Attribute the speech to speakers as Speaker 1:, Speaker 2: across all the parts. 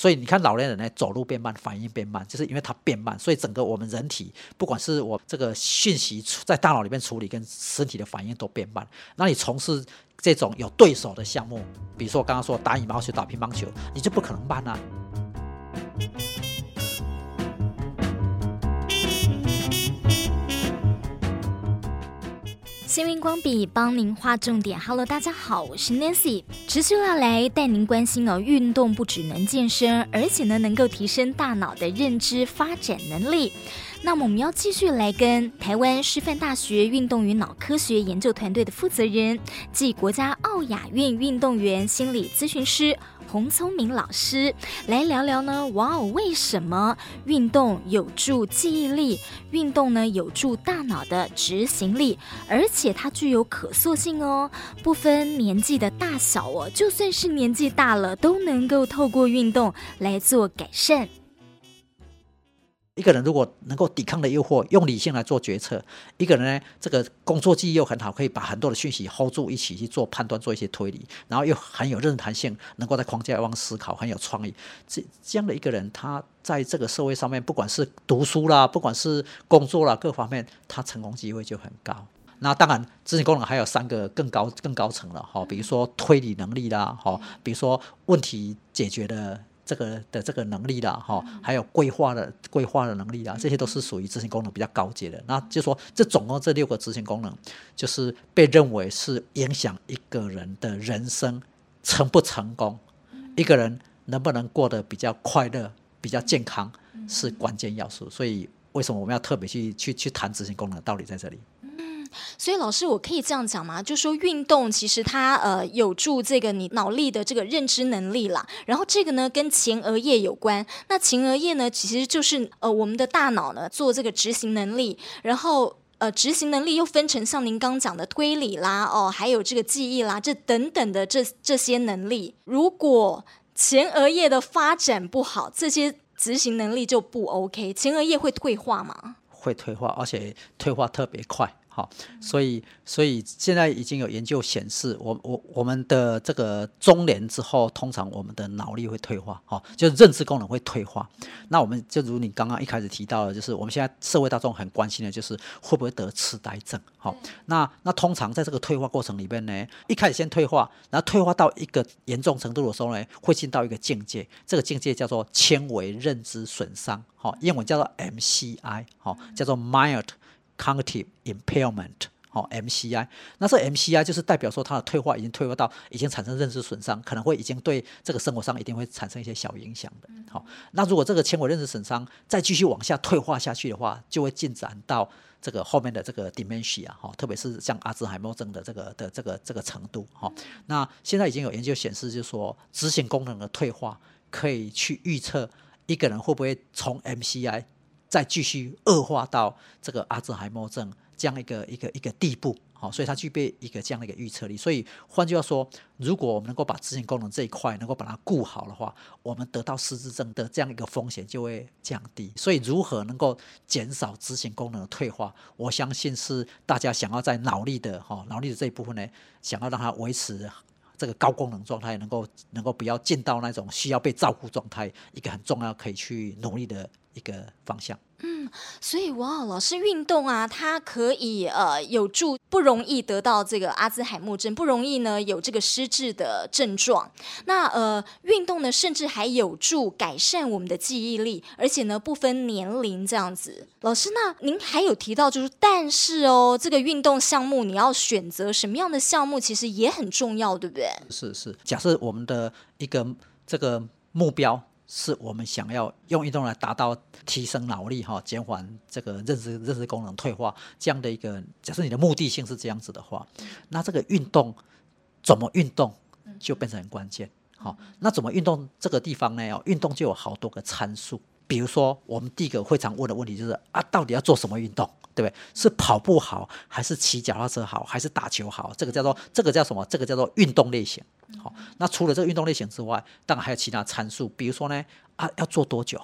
Speaker 1: 所以你看老年人呢，走路变慢，反应变慢，就是因为他变慢，所以整个我们人体，不管是我这个讯息在大脑里面处理，跟身体的反应都变慢。那你从事这种有对手的项目，比如说我刚刚说打羽毛球、打乒乓球，你就不可能慢啊。
Speaker 2: 新闻光笔帮您画重点。Hello，大家好，我是 Nancy，持续要来带您关心哦。运动不只能健身，而且呢，能够提升大脑的认知发展能力。那么我们要继续来跟台湾师范大学运动与脑科学研究团队的负责人，暨国家奥雅运运动员心理咨询师洪聪明老师来聊聊呢。哇哦，为什么运动有助记忆力？运动呢有助大脑的执行力，而且它具有可塑性哦，不分年纪的大小哦，就算是年纪大了，都能够透过运动来做改善。
Speaker 1: 一个人如果能够抵抗的诱惑，用理性来做决策；一个人呢，这个工作记忆又很好，可以把很多的讯息 hold 住，一起去做判断，做一些推理，然后又很有认弹性，能够在框架外思考，很有创意。这这样的一个人，他在这个社会上面，不管是读书啦，不管是工作啦，各方面，他成功机会就很高。那当然，执行功能还有三个更高、更高层了哈，比如说推理能力啦，哈，比如说问题解决的。这个的这个能力啦，哈，还有规划的规划的能力啦，这些都是属于执行功能比较高阶的。那就说这总共这六个执行功能，就是被认为是影响一个人的人生成不成功，一个人能不能过得比较快乐、比较健康，是关键要素。所以为什么我们要特别去去去谈执行功能的道理在这里？
Speaker 2: 所以老师，我可以这样讲吗？就说运动其实它呃有助这个你脑力的这个认知能力啦。然后这个呢跟前额叶有关。那前额叶呢其实就是呃我们的大脑呢做这个执行能力。然后呃执行能力又分成像您刚讲的推理啦哦，还有这个记忆啦这等等的这这些能力。如果前额叶的发展不好，这些执行能力就不 OK。前额叶会退化吗？
Speaker 1: 会退化，而且退化特别快。好，所以所以现在已经有研究显示，我我我们的这个中年之后，通常我们的脑力会退化，哈，就是认知功能会退化。那我们就如你刚刚一开始提到的，就是我们现在社会大众很关心的就是会不会得痴呆症，好，那那通常在这个退化过程里边呢，一开始先退化，然后退化到一个严重程度的时候呢，会进到一个境界，这个境界叫做纤维认知损伤，好，英文叫做 MCI，好，叫做 mild。Cognitive impairment，哦，MCI，那这 MCI 就是代表说它的退化已经退化到已经产生认知损伤，可能会已经对这个生活上一定会产生一些小影响的。好，那如果这个纤维认知损伤再继续往下退化下去的话，就会进展到这个后面的这个 dementia，哈，特别是像阿兹海默症的这个的这个这个程度。哈，那现在已经有研究显示，就是说执行功能的退化可以去预测一个人会不会从 MCI。再继续恶化到这个阿兹海默症这样一个一个一个地步，好，所以它具备一个这样的一个预测力。所以换句话说，如果我们能够把执行功能这一块能够把它顾好的话，我们得到失智症的这样一个风险就会降低。所以如何能够减少执行功能的退化，我相信是大家想要在脑力的哈脑力的这一部分呢，想要让它维持这个高功能状态，能够能够不要进到那种需要被照顾状态，一个很重要可以去努力的。一个方向，
Speaker 2: 嗯，所以哇，老师运动啊，它可以呃有助不容易得到这个阿兹海默症，不容易呢有这个失智的症状。那呃运动呢，甚至还有助改善我们的记忆力，而且呢不分年龄这样子。老师，那您还有提到就是，但是哦，这个运动项目你要选择什么样的项目，其实也很重要，对不对？
Speaker 1: 是是，假设我们的一个这个目标。是我们想要用运动来达到提升脑力哈，减缓这个认知认知功能退化这样的一个，假设你的目的性是这样子的话，那这个运动怎么运动就变成很关键。好，那怎么运动这个地方呢？哦，运动就有好多个参数。比如说，我们第一个会常问的问题就是啊，到底要做什么运动？对不对？是跑步好，还是骑脚踏车好，还是打球好？这个叫做这个叫什么？这个叫做运动类型。好，那除了这个运动类型之外，当然还有其他参数，比如说呢，啊，要做多久？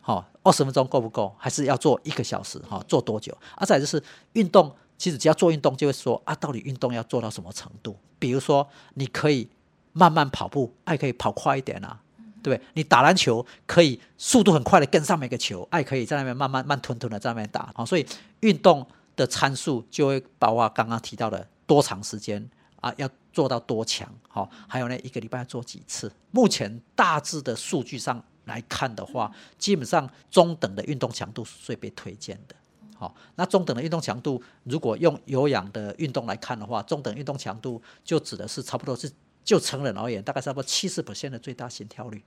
Speaker 1: 好，二十分钟够不够？还是要做一个小时？哈，做多久？啊，再就是运动，其实只要做运动，就会说啊，到底运动要做到什么程度？比如说，你可以慢慢跑步，还可以跑快一点啊。对？你打篮球可以速度很快的跟上每个球，爱可以在那边慢慢慢吞吞的在那边打，好，所以运动的参数就会包括刚刚提到的多长时间啊，要做到多强，好，还有呢一个礼拜要做几次。目前大致的数据上来看的话，基本上中等的运动强度是最被推荐的。好，那中等的运动强度，如果用有氧的运动来看的话，中等运动强度就指的是差不多是就成人而言，大概差不多七十 percent 的最大心跳率。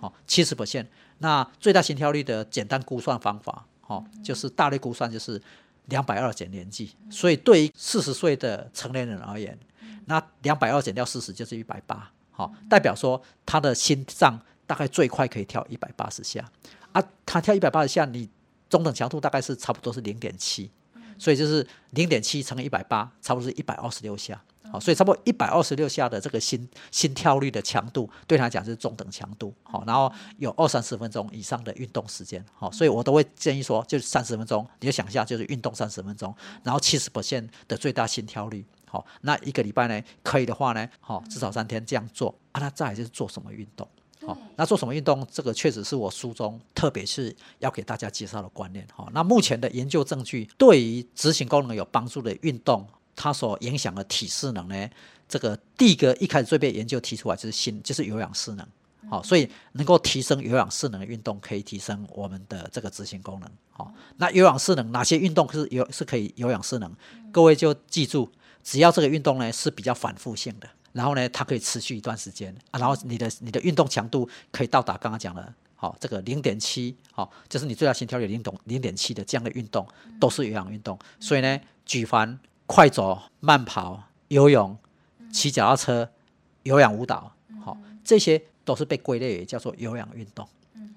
Speaker 1: 好，七十 percent。那最大心跳率的简单估算方法，好，就是大力估算就是两百二减年纪。所以对于四十岁的成年人而言，那两百二减掉四十就是一百八。好，代表说他的心脏大概最快可以跳一百八十下啊，他跳一百八十下你。中等强度大概是差不多是零点七，所以就是零点七乘以一百八，差不多是一百二十六下。好，所以差不多一百二十六下的这个心心跳率的强度，对他来讲是中等强度。好，然后有二三十分钟以上的运动时间。好，所以我都会建议说，就是三十分钟，你就想一下，就是运动三十分钟，然后七十%的最大心跳率。好，那一个礼拜呢，可以的话呢，好，至少三天这样做。啊，那再来就是做什么运动？好，那做什么运动？这个确实是我书中特别是要给大家介绍的观念。哈，那目前的研究证据，对于执行功能有帮助的运动，它所影响的体适能呢，这个第一个一开始最被研究提出来就是心，就是有氧适能。好，所以能够提升有氧适能的运动，可以提升我们的这个执行功能。好，那有氧适能哪些运动是有是可以有氧适能？各位就记住，只要这个运动呢是比较反复性的。然后呢，它可以持续一段时间啊。然后你的你的运动强度可以到达刚刚讲的，好，这个零点七，好，就是你最大心跳率零点零点七的这样的运动，都是有氧运动。所以呢，举凡快走、慢跑、游泳、骑脚踏车、有氧舞蹈，好，这些都是被归类为叫做有氧运动。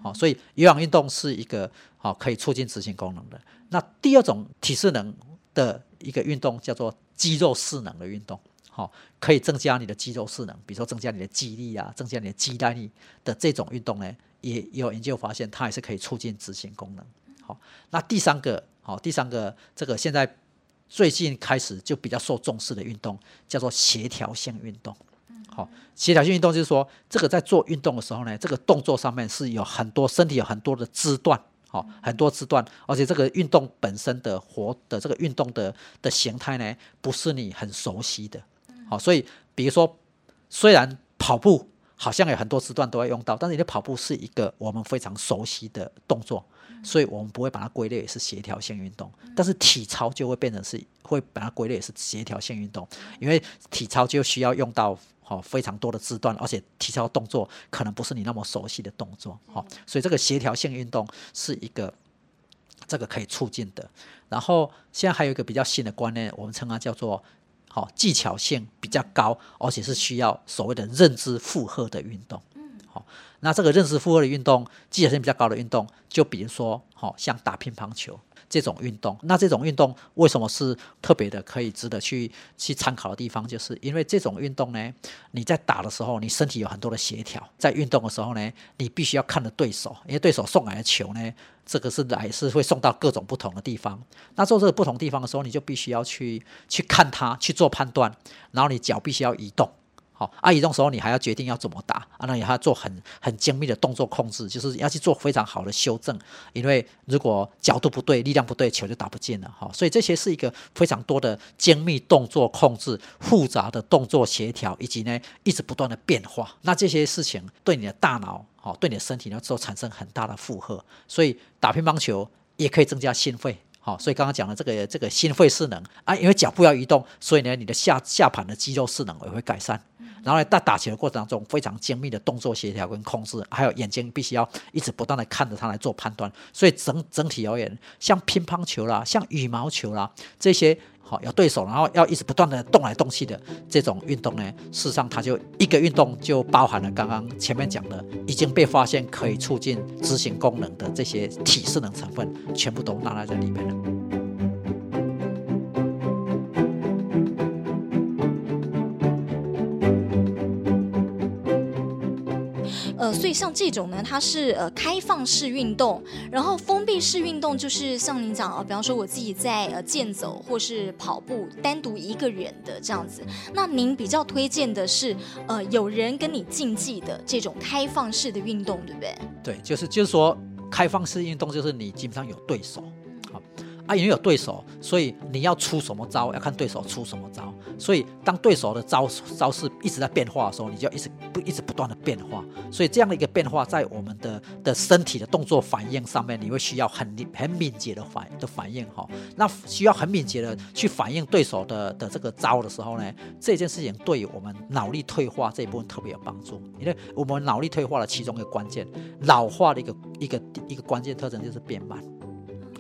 Speaker 1: 好，所以有氧运动是一个好可以促进执行功能的。那第二种体适能的一个运动叫做肌肉适能的运动。好，可以增加你的肌肉适能，比如说增加你的肌力啊，增加你的肌耐力的这种运动呢，也有研究发现，它也是可以促进执行功能。好，那第三个，好，第三个这个现在最近开始就比较受重视的运动，叫做协调性运动。好，协调性运动就是说，这个在做运动的时候呢，这个动作上面是有很多身体有很多的肢段，好，很多肢段，而且这个运动本身的活的这个运动的的形态呢，不是你很熟悉的。好，所以比如说，虽然跑步好像有很多时段都会用到，但是你的跑步是一个我们非常熟悉的动作，所以我们不会把它归类是协调性运动。但是体操就会变成是会把它归类是协调性运动，因为体操就需要用到好非常多的肢段，而且体操动作可能不是你那么熟悉的动作。好，所以这个协调性运动是一个这个可以促进的。然后现在还有一个比较新的观念，我们称它叫做。好，技巧性比较高，而且是需要所谓的认知负荷的运动。那这个认知负荷的运动，技巧性比较高的运动，就比如说，好像打乒乓球。这种运动，那这种运动为什么是特别的，可以值得去去参考的地方，就是因为这种运动呢，你在打的时候，你身体有很多的协调；在运动的时候呢，你必须要看着对手，因为对手送来的球呢，这个是来是会送到各种不同的地方。那做这个不同地方的时候，你就必须要去去看它，去做判断，然后你脚必须要移动。好，啊，移动时候你还要决定要怎么打，啊，那你还要做很很精密的动作控制，就是要去做非常好的修正，因为如果角度不对、力量不对，球就打不进了。哈，所以这些是一个非常多的精密动作控制、复杂的动作协调，以及呢一直不断的变化。那这些事情对你的大脑，好，对你的身体呢，都产生很大的负荷。所以打乒乓球也可以增加心肺。好，所以刚刚讲的这个这个心肺适能啊，因为脚步要移动，所以呢，你的下下盘的肌肉适能也会改善。然后，在打球的过程当中，非常精密的动作协调跟控制，还有眼睛必须要一直不断的看着它来做判断。所以整整体而言，像乒乓球啦，像羽毛球啦，这些好有对手，然后要一直不断的动来动去的这种运动呢，事实上它就一个运动就包含了刚刚前面讲的已经被发现可以促进执行功能的这些体适能成分，全部都纳入在里面了。
Speaker 2: 以像这种呢，它是呃开放式运动，然后封闭式运动就是像您讲啊，比方说我自己在呃健走或是跑步，单独一个人的这样子。那您比较推荐的是呃有人跟你竞技的这种开放式的运动，对不对？
Speaker 1: 对，就是就是说开放式运动就是你基本上有对手。啊，因为有对手，所以你要出什么招，要看对手出什么招。所以当对手的招招式一直在变化的时候，你就要一直不一直不断的变化。所以这样的一个变化，在我们的的身体的动作反应上面，你会需要很很敏捷的反的反应哈。那需要很敏捷的去反应对手的的这个招的时候呢，这件事情对于我们脑力退化这一部分特别有帮助。因为我们脑力退化的其中一个关键，老化的一个一个一个关键特征就是变慢。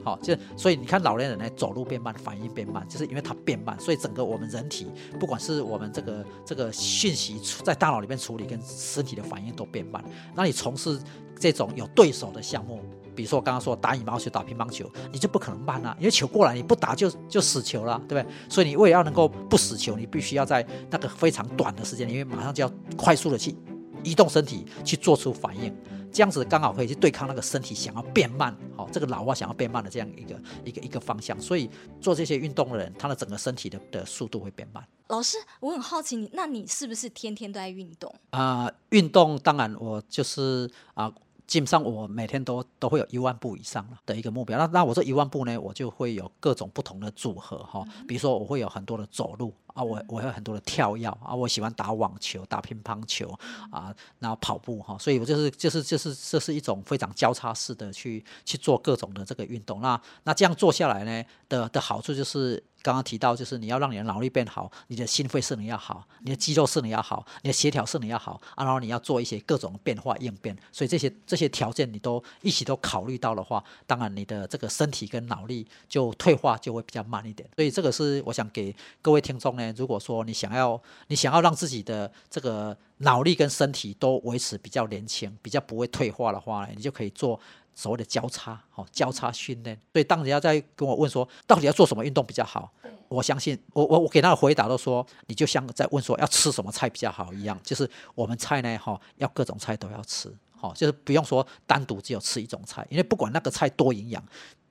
Speaker 1: 好，就所以你看老年人呢，走路变慢，反应变慢，就是因为他变慢，所以整个我们人体，不管是我们这个这个讯息在大脑里面处理，跟身体的反应都变慢。那你从事这种有对手的项目，比如说我刚刚说打羽毛球、打乒乓球，你就不可能慢啊，因为球过来你不打就就死球了，对不对？所以你为了要能够不死球，你必须要在那个非常短的时间里面，马上就要快速的去移动身体，去做出反应。这样子刚好可以去对抗那个身体想要变慢，好，这个老化想要变慢的这样一个一个一个方向，所以做这些运动的人，他的整个身体的的速度会变慢。
Speaker 2: 老师，我很好奇你，那你是不是天天都在运动
Speaker 1: 啊？呃，运动当然我就是啊。基本上我每天都都会有一万步以上的一个目标。那那我这一万步呢，我就会有各种不同的组合哈。比如说我会有很多的走路啊，我我有很多的跳跃啊，我喜欢打网球、打乒乓球啊，然后跑步哈。所以我就是就是就是这是一种非常交叉式的去去做各种的这个运动。那那这样做下来呢的的好处就是。刚刚提到，就是你要让你的脑力变好，你的心肺势能要好，你的肌肉势能要好，你的协调势能要好，然后你要做一些各种变化应变，所以这些这些条件你都一起都考虑到的话，当然你的这个身体跟脑力就退化就会比较慢一点。所以这个是我想给各位听众呢，如果说你想要你想要让自己的这个脑力跟身体都维持比较年轻，比较不会退化的话呢，你就可以做。所谓的交叉，哦交叉训练。所以当人家在跟我问说，到底要做什么运动比较好？我相信，我我我给他的回答都说，你就像在问说要吃什么菜比较好一样，就是我们菜呢，哈，要各种菜都要吃，好，就是不用说单独只有吃一种菜，因为不管那个菜多营养，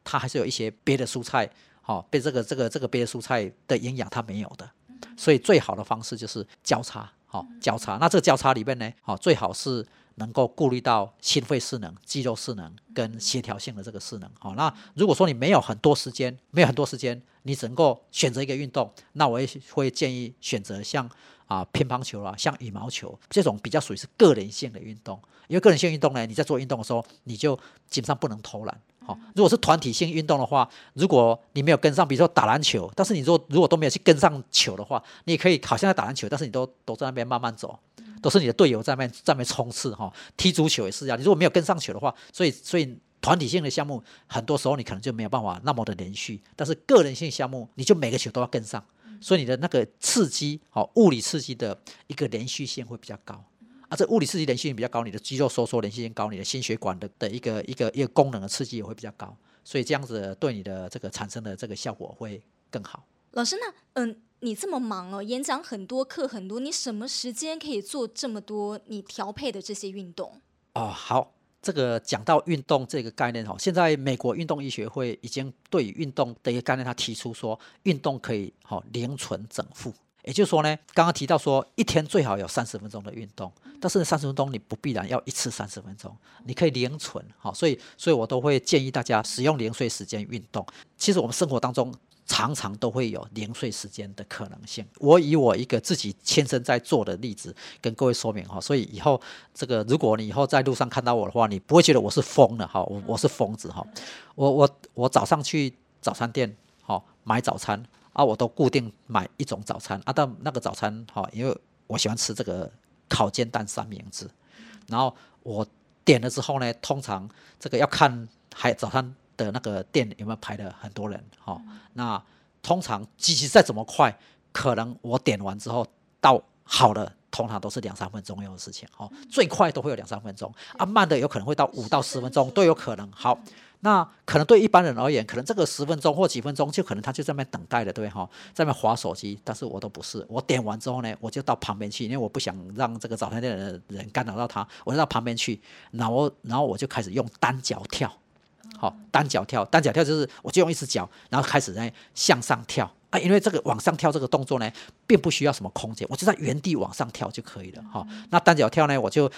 Speaker 1: 它还是有一些别的蔬菜，好，被这个这个这个别的蔬菜的营养它没有的，所以最好的方式就是交叉，好交叉。那这个交叉里面呢，好最好是。能够顾虑到心肺势能、肌肉势能跟协调性的这个势能，好，那如果说你没有很多时间，没有很多时间，你只能够选择一个运动，那我也会建议选择像啊乒乓球啊、像羽毛球这种比较属于是个人性的运动，因为个人性运动呢，你在做运动的时候，你就基本上不能偷懒，好，如果是团体性运动的话，如果你没有跟上，比如说打篮球，但是你如果如果都没有去跟上球的话，你也可以好像在打篮球，但是你都都在那边慢慢走。都是你的队友在那边在那边冲刺哈，踢足球也是啊。你如果没有跟上球的话，所以所以团体性的项目很多时候你可能就没有办法那么的连续。但是个人性项目，你就每个球都要跟上，所以你的那个刺激哦，物理刺激的一个连续性会比较高。啊，这物理刺激连续性比较高，你的肌肉收缩连续性高，你的心血管的的一个一个一个功能的刺激也会比较高。所以这样子对你的这个产生的这个效果会更好。
Speaker 2: 老师，那嗯。你这么忙哦，演讲很多，课很多，你什么时间可以做这么多你调配的这些运动？
Speaker 1: 哦，好，这个讲到运动这个概念哈，现在美国运动医学会已经对运动的一个概念，他提出说，运动可以好零存整负，也就是说呢，刚刚提到说一天最好有三十分钟的运动，但是三十分钟你不必然要一次三十分钟，你可以零存，好，所以所以我都会建议大家使用零碎时间运动。其实我们生活当中。常常都会有零碎时间的可能性。我以我一个自己亲身在做的例子跟各位说明哈，所以以后这个如果你以后在路上看到我的话，你不会觉得我是疯了哈，我我是疯子哈。我我我早上去早餐店哈买早餐啊，我都固定买一种早餐啊，但那个早餐哈，因为我喜欢吃这个烤煎蛋三明治，然后我点了之后呢，通常这个要看还早餐。的那个店有没有排了很多人？哈，那通常机器再怎么快，可能我点完之后到好了通常都是两三分钟用的事情，哦，最快都会有两三分钟，啊，慢的有可能会到五到十分钟都有可能。好，那可能对一般人而言，可能这个十分钟或几分钟就可能他就在那边等待了，对哈，在那边划手机。但是我都不是，我点完之后呢，我就到旁边去，因为我不想让这个早餐店的人干扰到他，我就到旁边去，然后然后我就开始用单脚跳，好，单脚跳，单脚跳就是我就用一只脚，然后开始在向上跳。啊，因为这个往上跳这个动作呢，并不需要什么空间，我就在原地往上跳就可以了哈、嗯。那单脚跳呢，我就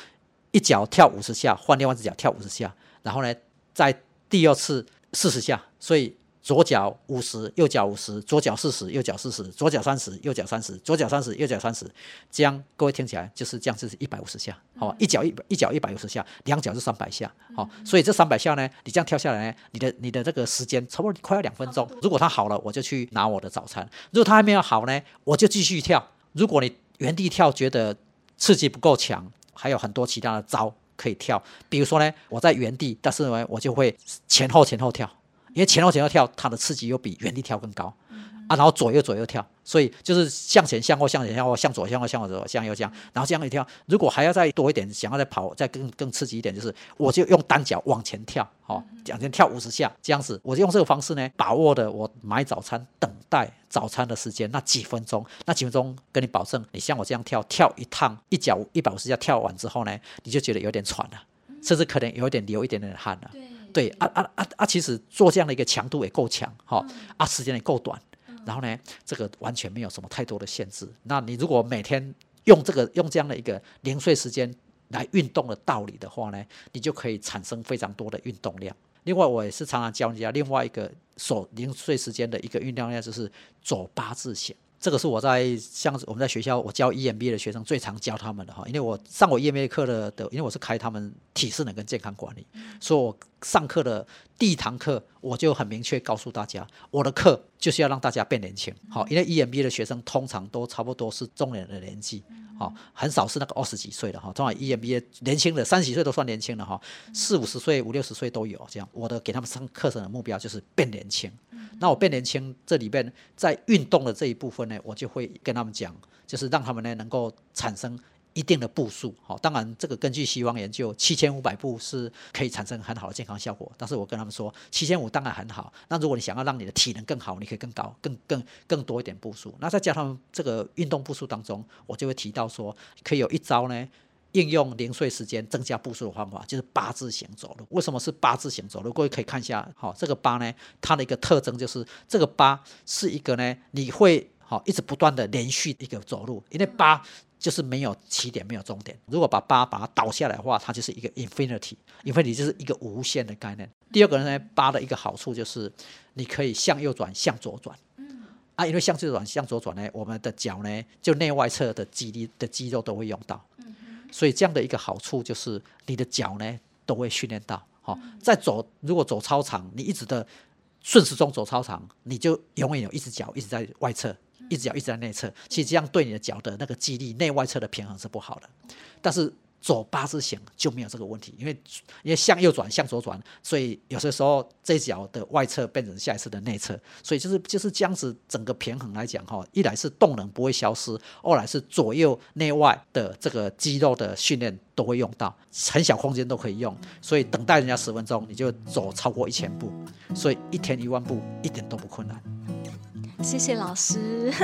Speaker 1: 一脚跳五十下，换另外一只脚跳五十下，然后呢，再第二次四十下，所以。左脚五十，右脚五十，左脚四十，右脚四十，左脚三十，右脚三十，左脚三十，右脚三十，这样各位听起来就是这样，就是一百五十下，好吧？一脚一一脚一百五十下，两脚是三百下，好，所以这三百下呢，你这样跳下来呢，你的你的这个时间差不多快要两分钟。如果他好了，我就去拿我的早餐；如果他还没有好呢，我就继续跳。如果你原地跳觉得刺激不够强，还有很多其他的招可以跳，比如说呢，我在原地，但是呢，我就会前后前后跳。因为前后前后跳，它的刺激又比原地跳更高，啊，然后左右左右跳，所以就是向前向后向前向后向左向后向左向右这样，然后这样一跳。如果还要再多一点，想要再跑再更更刺激一点，就是我就用单脚往前跳，哦，往前跳五十下这样子。我就用这个方式呢，把握的我买早餐等待早餐的时间那几分钟，那几分钟跟你保证，你像我这样跳跳一趟一脚一百五十下跳完之后呢，你就觉得有点喘了，甚至可能有点流一点点汗了。对啊啊啊啊！其实做这样的一个强度也够强，哈啊，时间也够短，然后呢，这个完全没有什么太多的限制。那你如果每天用这个用这样的一个零碎时间来运动的道理的话呢，你就可以产生非常多的运动量。另外，我也是常常教人家另外一个所零碎时间的一个运动量，就是走八字形。这个是我在像我们在学校我教 EMBA 的学生最常教他们的哈，因为我上我 EMBA 课的的，因为我是开他们体适能跟健康管理，所以我上课的第一堂课我就很明确告诉大家，我的课就是要让大家变年轻，好，因为 EMBA 的学生通常都差不多是中年的年纪，好，很少是那个二十几岁的哈，通常 EMBA 年轻的三十几岁都算年轻的哈，四五十岁五六十岁都有这样，我的给他们上课程的目标就是变年轻。那我变年轻，这里边在运动的这一部分呢，我就会跟他们讲，就是让他们呢能够产生一定的步数。好，当然这个根据西方研究，七千五百步是可以产生很好的健康效果。但是我跟他们说，七千五当然很好。那如果你想要让你的体能更好，你可以更高、更更更多一点步数。那再加上这个运动步数当中，我就会提到说，可以有一招呢。应用零碎时间增加步数的方法，就是八字形走路。为什么是八字形走路？各位可以看一下，好，这个八呢，它的一个特征就是这个八是一个呢，你会好一直不断的连续一个走路，因为八就是没有起点，没有终点。如果把八把它倒下来的话，它就是一个 infinity，infinity 就是一个无限的概念。第二个呢，八的一个好处就是你可以向右转，向左转。啊，因为向右转，向左转呢，我们的脚呢，就内外侧的肌力的肌肉都会用到。所以这样的一个好处就是，你的脚呢都会训练到。好，在走，如果走操场，你一直的顺时钟走操场，你就永远有一只脚一直在外侧，一只脚一直在内侧。其实这样对你的脚的那个肌力内外侧的平衡是不好的。但是走八字形就没有这个问题，因为因为向右转向左转，所以有些时候这脚的外侧变成下一次的内侧，所以就是就是这样子整个平衡来讲哈，一来是动能不会消失，二来是左右内外的这个肌肉的训练都会用到，很小空间都可以用，所以等待人家十分钟你就走超过一千步，所以一天一万步一点都不困难。
Speaker 2: 谢谢老师。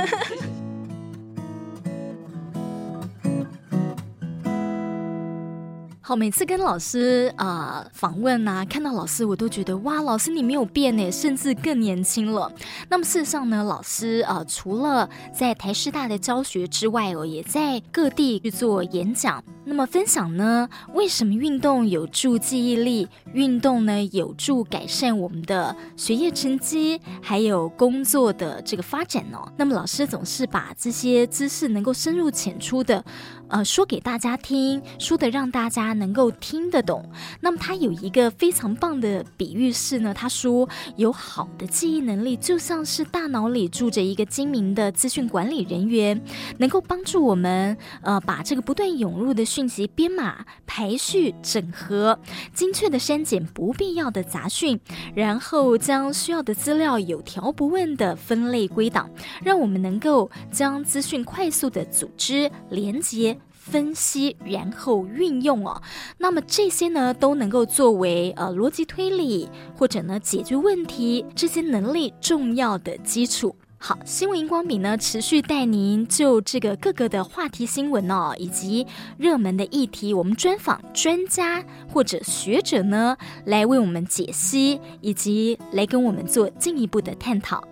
Speaker 2: 好，每次跟老师啊、访问啊，看到老师，我都觉得哇，老师你没有变呢，甚至更年轻了。那么事实上呢，老师啊、除了在台师大的教学之外哦，也在各地去做演讲。那么分享呢，为什么运动有助记忆力？运动呢有助改善我们的学业成绩，还有工作的这个发展呢、哦？那么老师总是把这些知识能够深入浅出的。呃，说给大家听，说的让大家能够听得懂。那么他有一个非常棒的比喻是呢，他说有好的记忆能力，就像是大脑里住着一个精明的资讯管理人员，能够帮助我们呃把这个不断涌入的讯息编码、排序、整合，精确的删减不必要的杂讯，然后将需要的资料有条不紊的分类归档，让我们能够将资讯快速的组织、连接。分析，然后运用哦，那么这些呢都能够作为呃逻辑推理或者呢解决问题这些能力重要的基础。好，新闻荧光笔呢持续带您就这个各个的话题新闻哦，以及热门的议题，我们专访专家或者学者呢来为我们解析，以及来跟我们做进一步的探讨。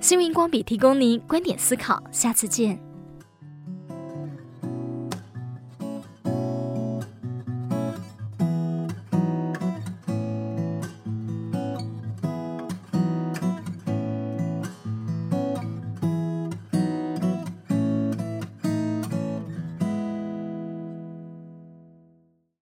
Speaker 2: 新闻荧光笔提供您观点思考，下次见。